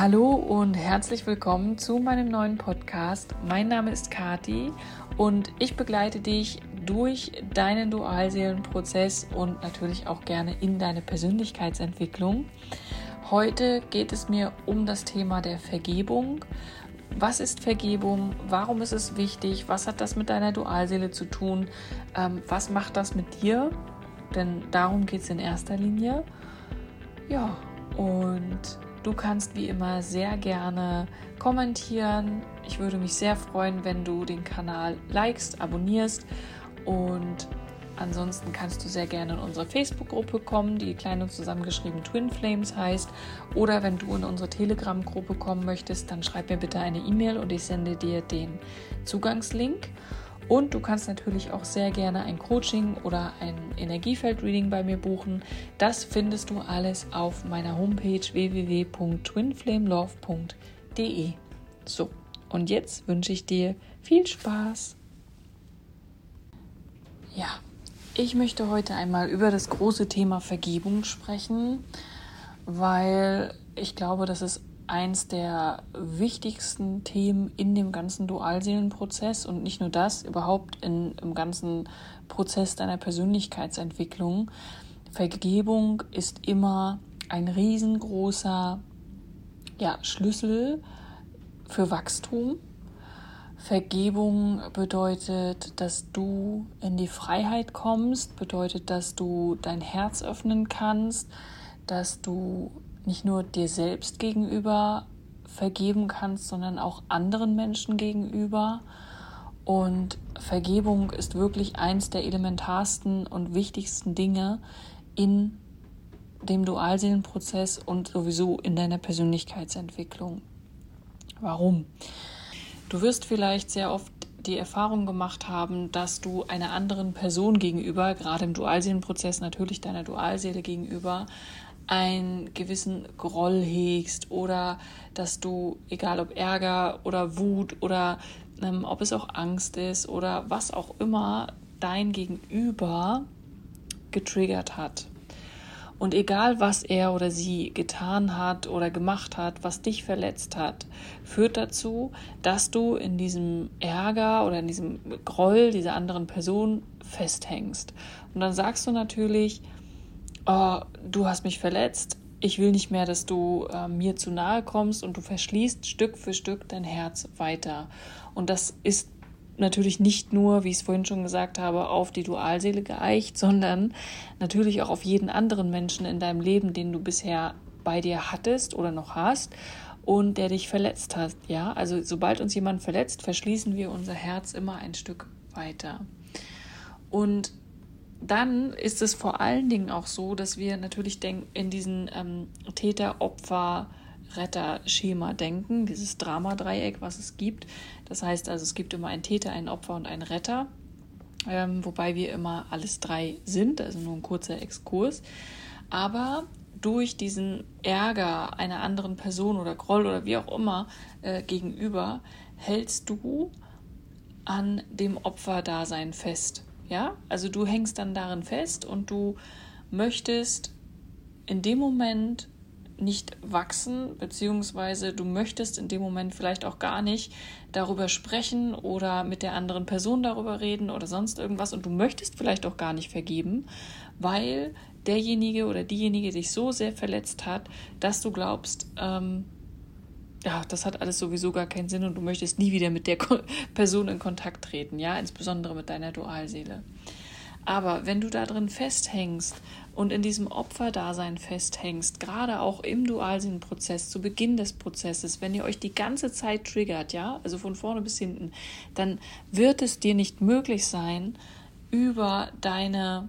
Hallo und herzlich willkommen zu meinem neuen Podcast. Mein Name ist Kati und ich begleite dich durch deinen Dualseelenprozess und natürlich auch gerne in deine Persönlichkeitsentwicklung. Heute geht es mir um das Thema der Vergebung. Was ist Vergebung? Warum ist es wichtig? Was hat das mit deiner Dualseele zu tun? Ähm, was macht das mit dir? Denn darum geht es in erster Linie. Ja, und Du kannst wie immer sehr gerne kommentieren. Ich würde mich sehr freuen, wenn du den Kanal likest, abonnierst und ansonsten kannst du sehr gerne in unsere Facebook-Gruppe kommen, die klein und zusammengeschrieben Twin Flames heißt. Oder wenn du in unsere Telegram-Gruppe kommen möchtest, dann schreib mir bitte eine E-Mail und ich sende dir den Zugangslink. Und du kannst natürlich auch sehr gerne ein Coaching oder ein Energiefeld-Reading bei mir buchen. Das findest du alles auf meiner Homepage www.twinflamelove.de. So, und jetzt wünsche ich dir viel Spaß. Ja, ich möchte heute einmal über das große Thema Vergebung sprechen, weil ich glaube, dass es eins der wichtigsten Themen in dem ganzen Dualseelenprozess und nicht nur das, überhaupt in, im ganzen Prozess deiner Persönlichkeitsentwicklung. Vergebung ist immer ein riesengroßer ja, Schlüssel für Wachstum. Vergebung bedeutet, dass du in die Freiheit kommst, bedeutet, dass du dein Herz öffnen kannst, dass du nicht nur dir selbst gegenüber vergeben kannst, sondern auch anderen Menschen gegenüber. Und Vergebung ist wirklich eins der elementarsten und wichtigsten Dinge in dem Dualseelenprozess und sowieso in deiner Persönlichkeitsentwicklung. Warum? Du wirst vielleicht sehr oft die Erfahrung gemacht haben, dass du einer anderen Person gegenüber, gerade im Dualseelenprozess natürlich deiner Dualseele gegenüber, einen gewissen Groll hegst oder dass du, egal ob Ärger oder Wut oder ähm, ob es auch Angst ist oder was auch immer dein Gegenüber getriggert hat. Und egal, was er oder sie getan hat oder gemacht hat, was dich verletzt hat, führt dazu, dass du in diesem Ärger oder in diesem Groll dieser anderen Person festhängst. Und dann sagst du natürlich, oh, du hast mich verletzt, ich will nicht mehr, dass du äh, mir zu nahe kommst und du verschließt Stück für Stück dein Herz weiter. Und das ist natürlich nicht nur, wie ich es vorhin schon gesagt habe, auf die Dualseele geeicht, sondern natürlich auch auf jeden anderen Menschen in deinem Leben, den du bisher bei dir hattest oder noch hast und der dich verletzt hat. Ja, also sobald uns jemand verletzt, verschließen wir unser Herz immer ein Stück weiter. Und dann ist es vor allen Dingen auch so, dass wir natürlich in diesen ähm, Täter-Opfer-Retter-Schema denken, dieses Dramadreieck, was es gibt. Das heißt also, es gibt immer einen Täter, einen Opfer und einen Retter, ähm, wobei wir immer alles drei sind, also nur ein kurzer Exkurs. Aber durch diesen Ärger einer anderen Person oder Groll oder wie auch immer äh, gegenüber hältst du an dem Opferdasein fest. Ja, also du hängst dann darin fest und du möchtest in dem Moment nicht wachsen, beziehungsweise du möchtest in dem Moment vielleicht auch gar nicht darüber sprechen oder mit der anderen Person darüber reden oder sonst irgendwas und du möchtest vielleicht auch gar nicht vergeben, weil derjenige oder diejenige dich so sehr verletzt hat, dass du glaubst, ähm, ja, das hat alles sowieso gar keinen Sinn und du möchtest nie wieder mit der Person in Kontakt treten, ja, insbesondere mit deiner Dualseele. Aber wenn du da drin festhängst und in diesem Opferdasein festhängst, gerade auch im Dualseelenprozess, zu Beginn des Prozesses, wenn ihr euch die ganze Zeit triggert, ja, also von vorne bis hinten, dann wird es dir nicht möglich sein, über deine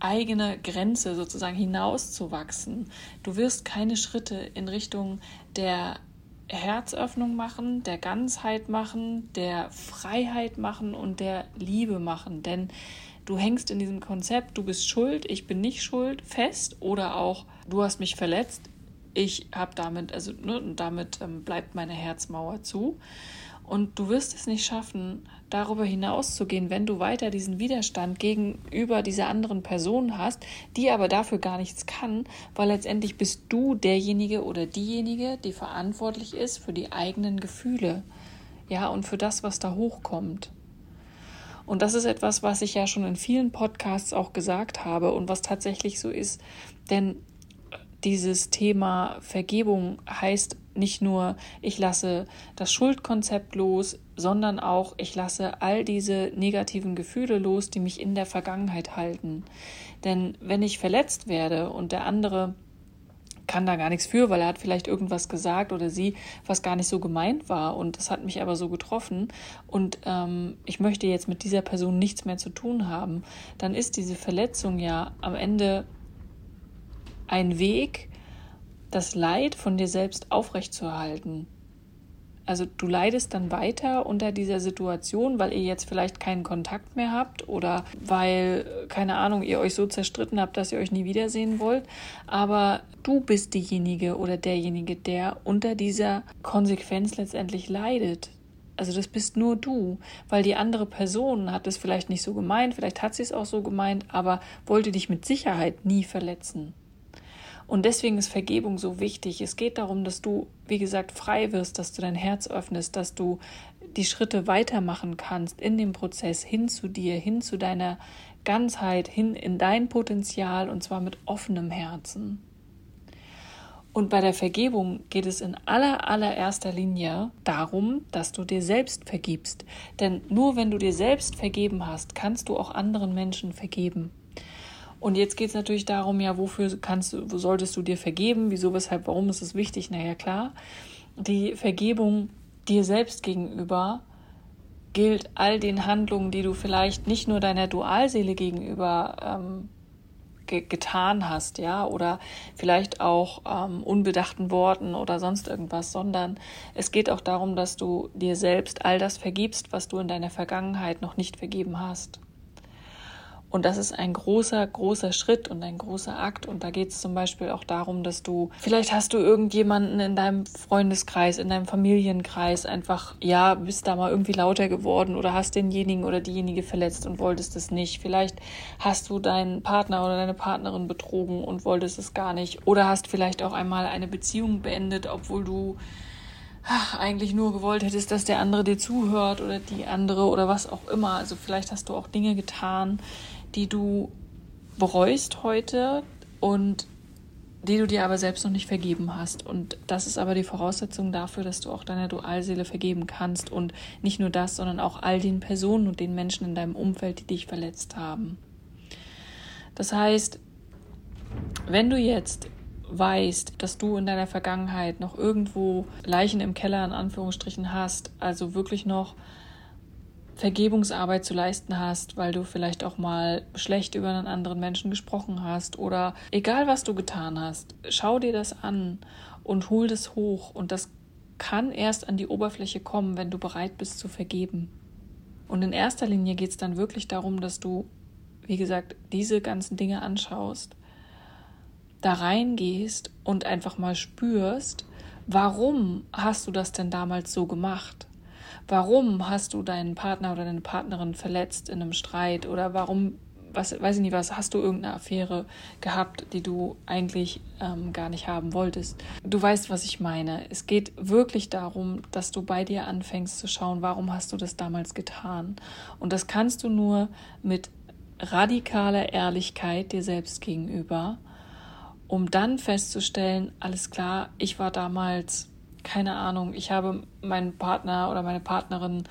eigene Grenze sozusagen hinauszuwachsen. Du wirst keine Schritte in Richtung der Herzöffnung machen, der Ganzheit machen, der Freiheit machen und der Liebe machen. Denn du hängst in diesem Konzept, du bist schuld, ich bin nicht schuld, fest oder auch du hast mich verletzt, ich habe damit, also ne, damit ähm, bleibt meine Herzmauer zu. Und du wirst es nicht schaffen, darüber hinauszugehen, wenn du weiter diesen Widerstand gegenüber dieser anderen Person hast, die aber dafür gar nichts kann, weil letztendlich bist du derjenige oder diejenige, die verantwortlich ist für die eigenen Gefühle. Ja, und für das, was da hochkommt. Und das ist etwas, was ich ja schon in vielen Podcasts auch gesagt habe und was tatsächlich so ist. Denn dieses Thema Vergebung heißt nicht nur, ich lasse das Schuldkonzept los, sondern auch, ich lasse all diese negativen Gefühle los, die mich in der Vergangenheit halten. Denn wenn ich verletzt werde und der andere kann da gar nichts für, weil er hat vielleicht irgendwas gesagt oder sie, was gar nicht so gemeint war und das hat mich aber so getroffen und ähm, ich möchte jetzt mit dieser Person nichts mehr zu tun haben, dann ist diese Verletzung ja am Ende ein Weg, das Leid von dir selbst aufrechtzuerhalten. Also du leidest dann weiter unter dieser Situation, weil ihr jetzt vielleicht keinen Kontakt mehr habt oder weil, keine Ahnung, ihr euch so zerstritten habt, dass ihr euch nie wiedersehen wollt. Aber du bist diejenige oder derjenige, der unter dieser Konsequenz letztendlich leidet. Also das bist nur du, weil die andere Person hat es vielleicht nicht so gemeint, vielleicht hat sie es auch so gemeint, aber wollte dich mit Sicherheit nie verletzen. Und deswegen ist Vergebung so wichtig. Es geht darum, dass du, wie gesagt, frei wirst, dass du dein Herz öffnest, dass du die Schritte weitermachen kannst in dem Prozess hin zu dir, hin zu deiner Ganzheit, hin in dein Potenzial und zwar mit offenem Herzen. Und bei der Vergebung geht es in aller, allererster Linie darum, dass du dir selbst vergibst. Denn nur wenn du dir selbst vergeben hast, kannst du auch anderen Menschen vergeben. Und jetzt geht es natürlich darum, ja, wofür kannst du, wo solltest du dir vergeben? Wieso, weshalb, warum ist es wichtig? Naja, klar, die Vergebung dir selbst gegenüber gilt all den Handlungen, die du vielleicht nicht nur deiner Dualseele gegenüber ähm, ge getan hast, ja, oder vielleicht auch ähm, unbedachten Worten oder sonst irgendwas, sondern es geht auch darum, dass du dir selbst all das vergibst, was du in deiner Vergangenheit noch nicht vergeben hast. Und das ist ein großer, großer Schritt und ein großer Akt. Und da geht es zum Beispiel auch darum, dass du, vielleicht hast du irgendjemanden in deinem Freundeskreis, in deinem Familienkreis einfach, ja, bist da mal irgendwie lauter geworden oder hast denjenigen oder diejenige verletzt und wolltest es nicht. Vielleicht hast du deinen Partner oder deine Partnerin betrogen und wolltest es gar nicht. Oder hast vielleicht auch einmal eine Beziehung beendet, obwohl du ach, eigentlich nur gewollt hättest, dass der andere dir zuhört oder die andere oder was auch immer. Also vielleicht hast du auch Dinge getan, die du bereust heute und die du dir aber selbst noch nicht vergeben hast. Und das ist aber die Voraussetzung dafür, dass du auch deiner Dualseele vergeben kannst. Und nicht nur das, sondern auch all den Personen und den Menschen in deinem Umfeld, die dich verletzt haben. Das heißt, wenn du jetzt weißt, dass du in deiner Vergangenheit noch irgendwo Leichen im Keller in Anführungsstrichen hast, also wirklich noch Vergebungsarbeit zu leisten hast, weil du vielleicht auch mal schlecht über einen anderen Menschen gesprochen hast oder egal was du getan hast, schau dir das an und hol das hoch und das kann erst an die Oberfläche kommen, wenn du bereit bist zu vergeben. Und in erster Linie geht es dann wirklich darum, dass du, wie gesagt, diese ganzen Dinge anschaust, da reingehst und einfach mal spürst, warum hast du das denn damals so gemacht? Warum hast du deinen Partner oder deine Partnerin verletzt in einem Streit oder warum, was, weiß ich nicht was, hast du irgendeine Affäre gehabt, die du eigentlich ähm, gar nicht haben wolltest. Du weißt, was ich meine. Es geht wirklich darum, dass du bei dir anfängst zu schauen, warum hast du das damals getan. Und das kannst du nur mit radikaler Ehrlichkeit dir selbst gegenüber, um dann festzustellen, alles klar, ich war damals keine Ahnung, ich habe meinen Partner oder meine Partnerin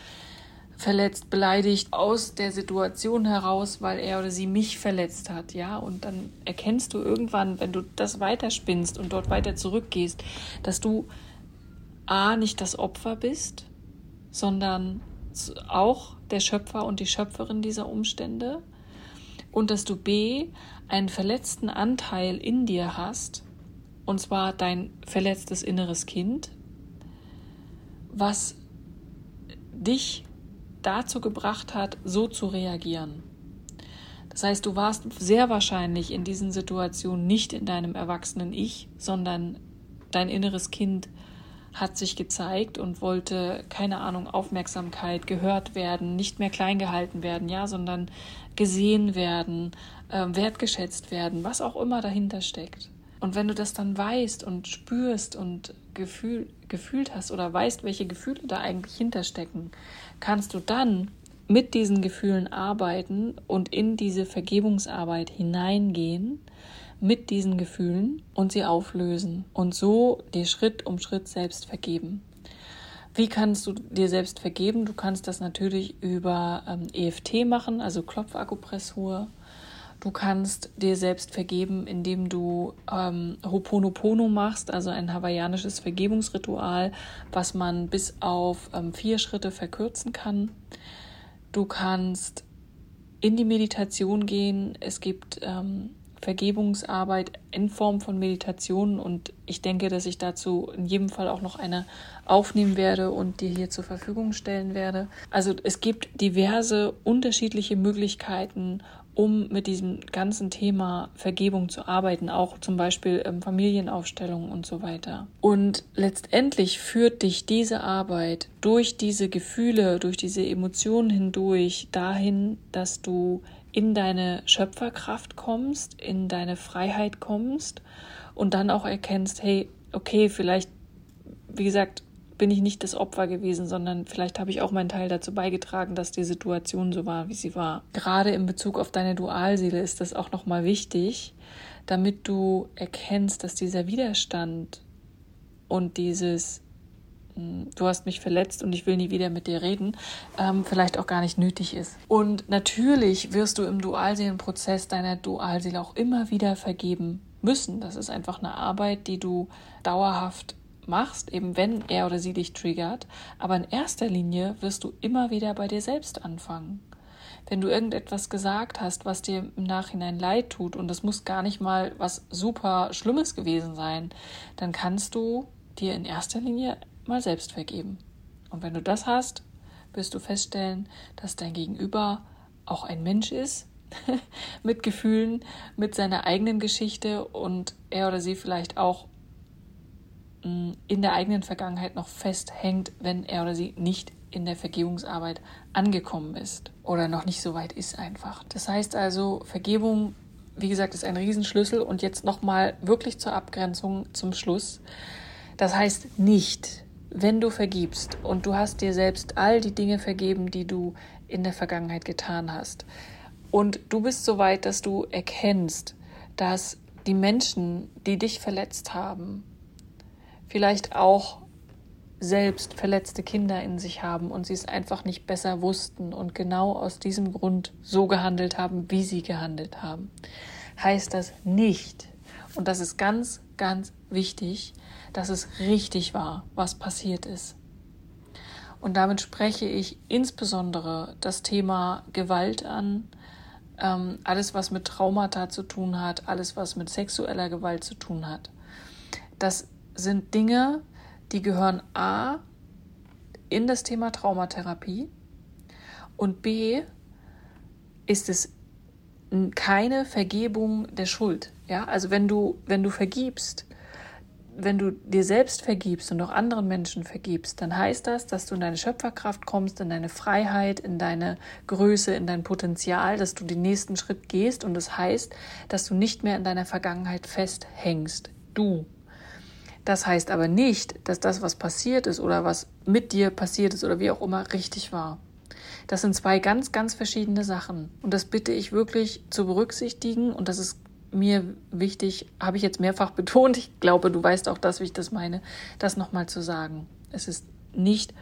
verletzt, beleidigt aus der Situation heraus, weil er oder sie mich verletzt hat, ja, und dann erkennst du irgendwann, wenn du das weiterspinnst und dort weiter zurückgehst, dass du a nicht das Opfer bist, sondern auch der Schöpfer und die Schöpferin dieser Umstände. Und dass du b einen verletzten Anteil in dir hast, und zwar dein verletztes inneres Kind, was dich dazu gebracht hat, so zu reagieren. Das heißt, du warst sehr wahrscheinlich in diesen Situationen nicht in deinem erwachsenen Ich, sondern dein inneres Kind hat sich gezeigt und wollte, keine Ahnung, Aufmerksamkeit, gehört werden, nicht mehr klein gehalten werden, ja, sondern gesehen werden, äh, wertgeschätzt werden, was auch immer dahinter steckt. Und wenn du das dann weißt und spürst und gefühl, gefühlt hast oder weißt, welche Gefühle da eigentlich hinterstecken, kannst du dann mit diesen Gefühlen arbeiten und in diese Vergebungsarbeit hineingehen mit diesen Gefühlen und sie auflösen und so dir Schritt um Schritt selbst vergeben. Wie kannst du dir selbst vergeben? Du kannst das natürlich über ähm, EFT machen, also Klopfakupressur. Du kannst dir selbst vergeben, indem du ähm, Hoponopono machst, also ein hawaiianisches Vergebungsritual, was man bis auf ähm, vier Schritte verkürzen kann. Du kannst in die Meditation gehen. Es gibt ähm, Vergebungsarbeit in Form von Meditationen und ich denke, dass ich dazu in jedem Fall auch noch eine aufnehmen werde und dir hier zur Verfügung stellen werde. Also es gibt diverse unterschiedliche Möglichkeiten, um mit diesem ganzen Thema Vergebung zu arbeiten, auch zum Beispiel ähm, Familienaufstellungen und so weiter. Und letztendlich führt dich diese Arbeit durch diese Gefühle, durch diese Emotionen hindurch dahin, dass du in deine Schöpferkraft kommst, in deine Freiheit kommst und dann auch erkennst, hey, okay, vielleicht, wie gesagt, bin ich nicht das Opfer gewesen, sondern vielleicht habe ich auch meinen Teil dazu beigetragen, dass die Situation so war, wie sie war. Gerade in Bezug auf deine Dualseele ist das auch nochmal wichtig, damit du erkennst, dass dieser Widerstand und dieses du hast mich verletzt und ich will nie wieder mit dir reden, ähm, vielleicht auch gar nicht nötig ist. Und natürlich wirst du im Dualseelenprozess deiner Dualseele auch immer wieder vergeben müssen. Das ist einfach eine Arbeit, die du dauerhaft machst, eben wenn er oder sie dich triggert. Aber in erster Linie wirst du immer wieder bei dir selbst anfangen. Wenn du irgendetwas gesagt hast, was dir im Nachhinein leid tut, und das muss gar nicht mal was super Schlimmes gewesen sein, dann kannst du dir in erster Linie mal selbst vergeben. Und wenn du das hast, wirst du feststellen, dass dein Gegenüber auch ein Mensch ist, mit Gefühlen, mit seiner eigenen Geschichte und er oder sie vielleicht auch in der eigenen Vergangenheit noch festhängt, wenn er oder sie nicht in der Vergebungsarbeit angekommen ist oder noch nicht so weit ist einfach. Das heißt also, Vergebung, wie gesagt, ist ein Riesenschlüssel und jetzt nochmal wirklich zur Abgrenzung zum Schluss. Das heißt nicht, wenn du vergibst und du hast dir selbst all die Dinge vergeben, die du in der Vergangenheit getan hast, und du bist so weit, dass du erkennst, dass die Menschen, die dich verletzt haben, vielleicht auch selbst verletzte Kinder in sich haben und sie es einfach nicht besser wussten und genau aus diesem Grund so gehandelt haben, wie sie gehandelt haben, heißt das nicht, und das ist ganz, ganz wichtig, dass es richtig war, was passiert ist. Und damit spreche ich insbesondere das Thema Gewalt an, ähm, alles, was mit Traumata zu tun hat, alles, was mit sexueller Gewalt zu tun hat. Das sind Dinge, die gehören A in das Thema Traumatherapie und B ist es keine Vergebung der Schuld. Ja, also wenn du, wenn du vergibst, wenn du dir selbst vergibst und auch anderen Menschen vergibst, dann heißt das, dass du in deine Schöpferkraft kommst, in deine Freiheit, in deine Größe, in dein Potenzial, dass du den nächsten Schritt gehst und das heißt, dass du nicht mehr in deiner Vergangenheit festhängst. Du. Das heißt aber nicht, dass das, was passiert ist oder was mit dir passiert ist oder wie auch immer, richtig war. Das sind zwei ganz, ganz verschiedene Sachen. Und das bitte ich wirklich zu berücksichtigen. Und das ist mir wichtig, habe ich jetzt mehrfach betont, ich glaube, du weißt auch das, wie ich das meine, das nochmal zu sagen. Es ist nicht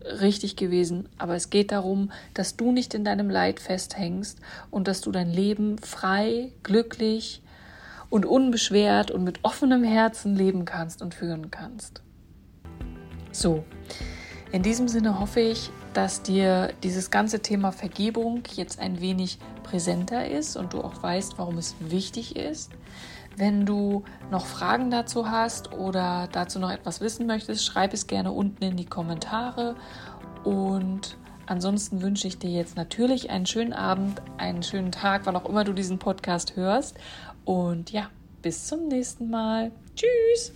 richtig gewesen, aber es geht darum, dass du nicht in deinem Leid festhängst und dass du dein Leben frei, glücklich und unbeschwert und mit offenem Herzen leben kannst und führen kannst. So, in diesem Sinne hoffe ich, dass dir dieses ganze Thema Vergebung jetzt ein wenig präsenter ist und du auch weißt, warum es wichtig ist. Wenn du noch Fragen dazu hast oder dazu noch etwas wissen möchtest, schreib es gerne unten in die Kommentare. Und ansonsten wünsche ich dir jetzt natürlich einen schönen Abend, einen schönen Tag, wann auch immer du diesen Podcast hörst. Und ja, bis zum nächsten Mal. Tschüss!